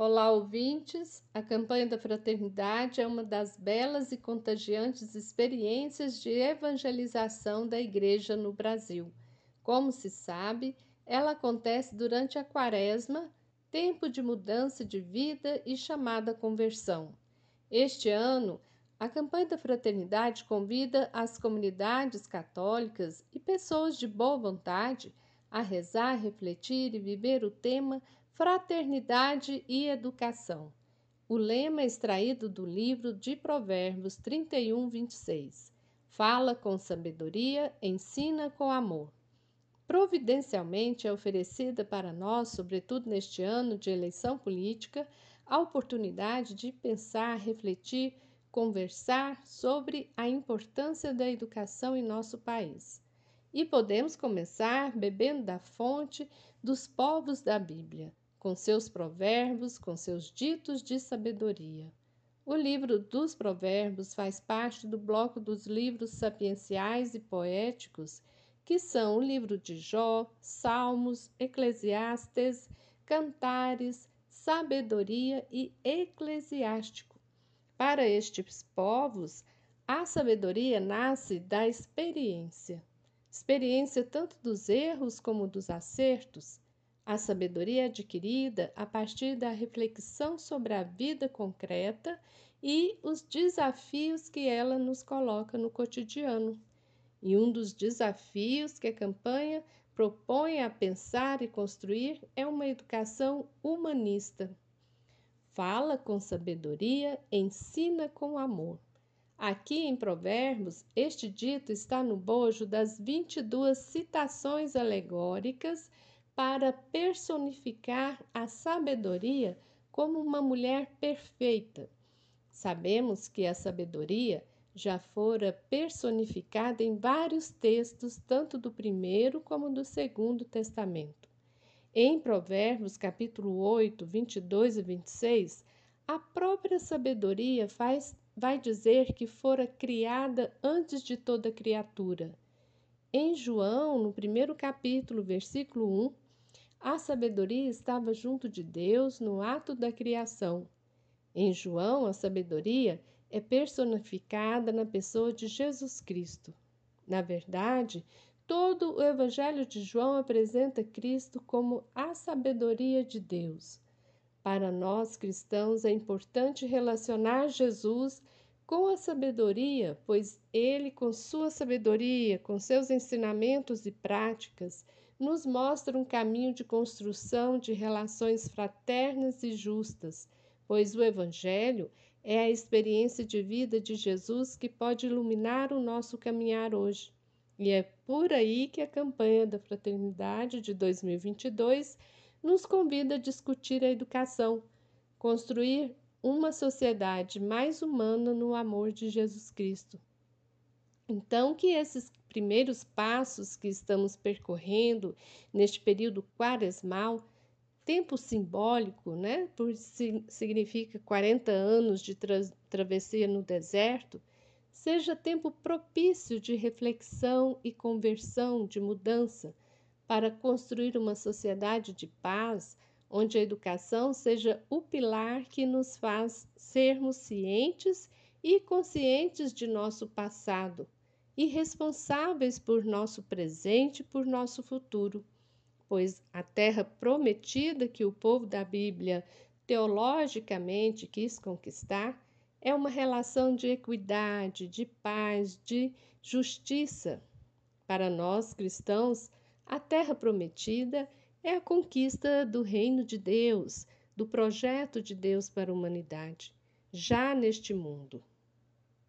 Olá, ouvintes! A campanha da fraternidade é uma das belas e contagiantes experiências de evangelização da Igreja no Brasil. Como se sabe, ela acontece durante a Quaresma, tempo de mudança de vida e chamada conversão. Este ano, a campanha da fraternidade convida as comunidades católicas e pessoas de boa vontade a rezar, refletir e viver o tema Fraternidade e Educação. O lema extraído do livro de Provérbios 31, 26. Fala com sabedoria, ensina com amor. Providencialmente é oferecida para nós, sobretudo neste ano de eleição política, a oportunidade de pensar, refletir, conversar sobre a importância da educação em nosso país. E podemos começar bebendo da fonte dos povos da Bíblia, com seus provérbios, com seus ditos de sabedoria. O livro dos Provérbios faz parte do bloco dos livros sapienciais e poéticos, que são o livro de Jó, Salmos, Eclesiastes, Cantares, Sabedoria e Eclesiástico. Para estes povos, a sabedoria nasce da experiência. Experiência tanto dos erros como dos acertos. A sabedoria adquirida a partir da reflexão sobre a vida concreta e os desafios que ela nos coloca no cotidiano. E um dos desafios que a campanha propõe a pensar e construir é uma educação humanista fala com sabedoria, ensina com amor. Aqui em Provérbios, este dito está no bojo das 22 citações alegóricas para personificar a sabedoria como uma mulher perfeita. Sabemos que a sabedoria já fora personificada em vários textos, tanto do primeiro como do segundo testamento. Em Provérbios, capítulo 8, 22 e 26, a própria sabedoria faz, vai dizer que fora criada antes de toda criatura. Em João, no primeiro capítulo, versículo 1, a sabedoria estava junto de Deus no ato da criação. Em João, a sabedoria é personificada na pessoa de Jesus Cristo. Na verdade, Todo o Evangelho de João apresenta Cristo como a sabedoria de Deus. Para nós cristãos é importante relacionar Jesus com a sabedoria, pois ele, com sua sabedoria, com seus ensinamentos e práticas, nos mostra um caminho de construção de relações fraternas e justas, pois o Evangelho é a experiência de vida de Jesus que pode iluminar o nosso caminhar hoje. E é por aí que a campanha da Fraternidade de 2022 nos convida a discutir a educação, construir uma sociedade mais humana no amor de Jesus Cristo. Então, que esses primeiros passos que estamos percorrendo neste período quaresmal, tempo simbólico, né? Por significa 40 anos de tra travessia no deserto, seja tempo propício de reflexão e conversão, de mudança, para construir uma sociedade de paz, onde a educação seja o pilar que nos faz sermos cientes e conscientes de nosso passado e responsáveis por nosso presente e por nosso futuro, pois a terra prometida que o povo da Bíblia teologicamente quis conquistar é uma relação de equidade, de paz, de justiça. Para nós cristãos, a terra prometida é a conquista do reino de Deus, do projeto de Deus para a humanidade, já neste mundo.